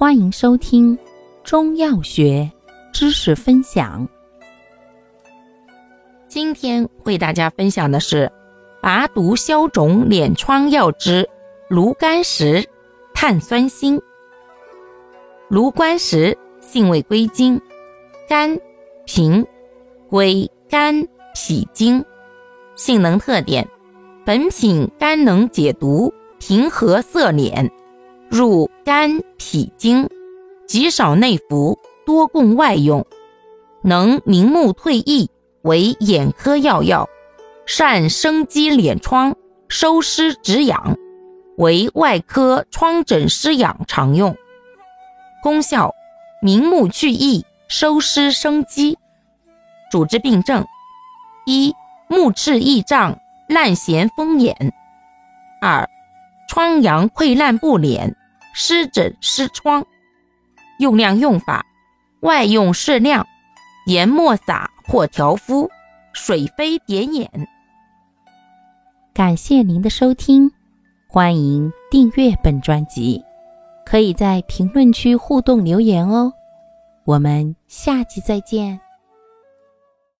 欢迎收听中药学知识分享。今天为大家分享的是拔毒消肿敛疮药之芦甘石、碳酸锌。芦甘石性味归经：甘、平，归肝、脾经。性能特点：本品甘能解毒，平和色脸。入肝脾经，极少内服，多供外用，能明目退翳，为眼科要药，善生肌敛疮，收湿止痒，为外科疮疹湿痒常用。功效：明目去翳，收湿生肌。主治病症：一、目赤翳胀，烂涎风眼；二、疮疡溃烂不敛。湿疹湿疮，用量用法：外用适量，研末撒或调敷，水飞点眼。感谢您的收听，欢迎订阅本专辑，可以在评论区互动留言哦。我们下期再见。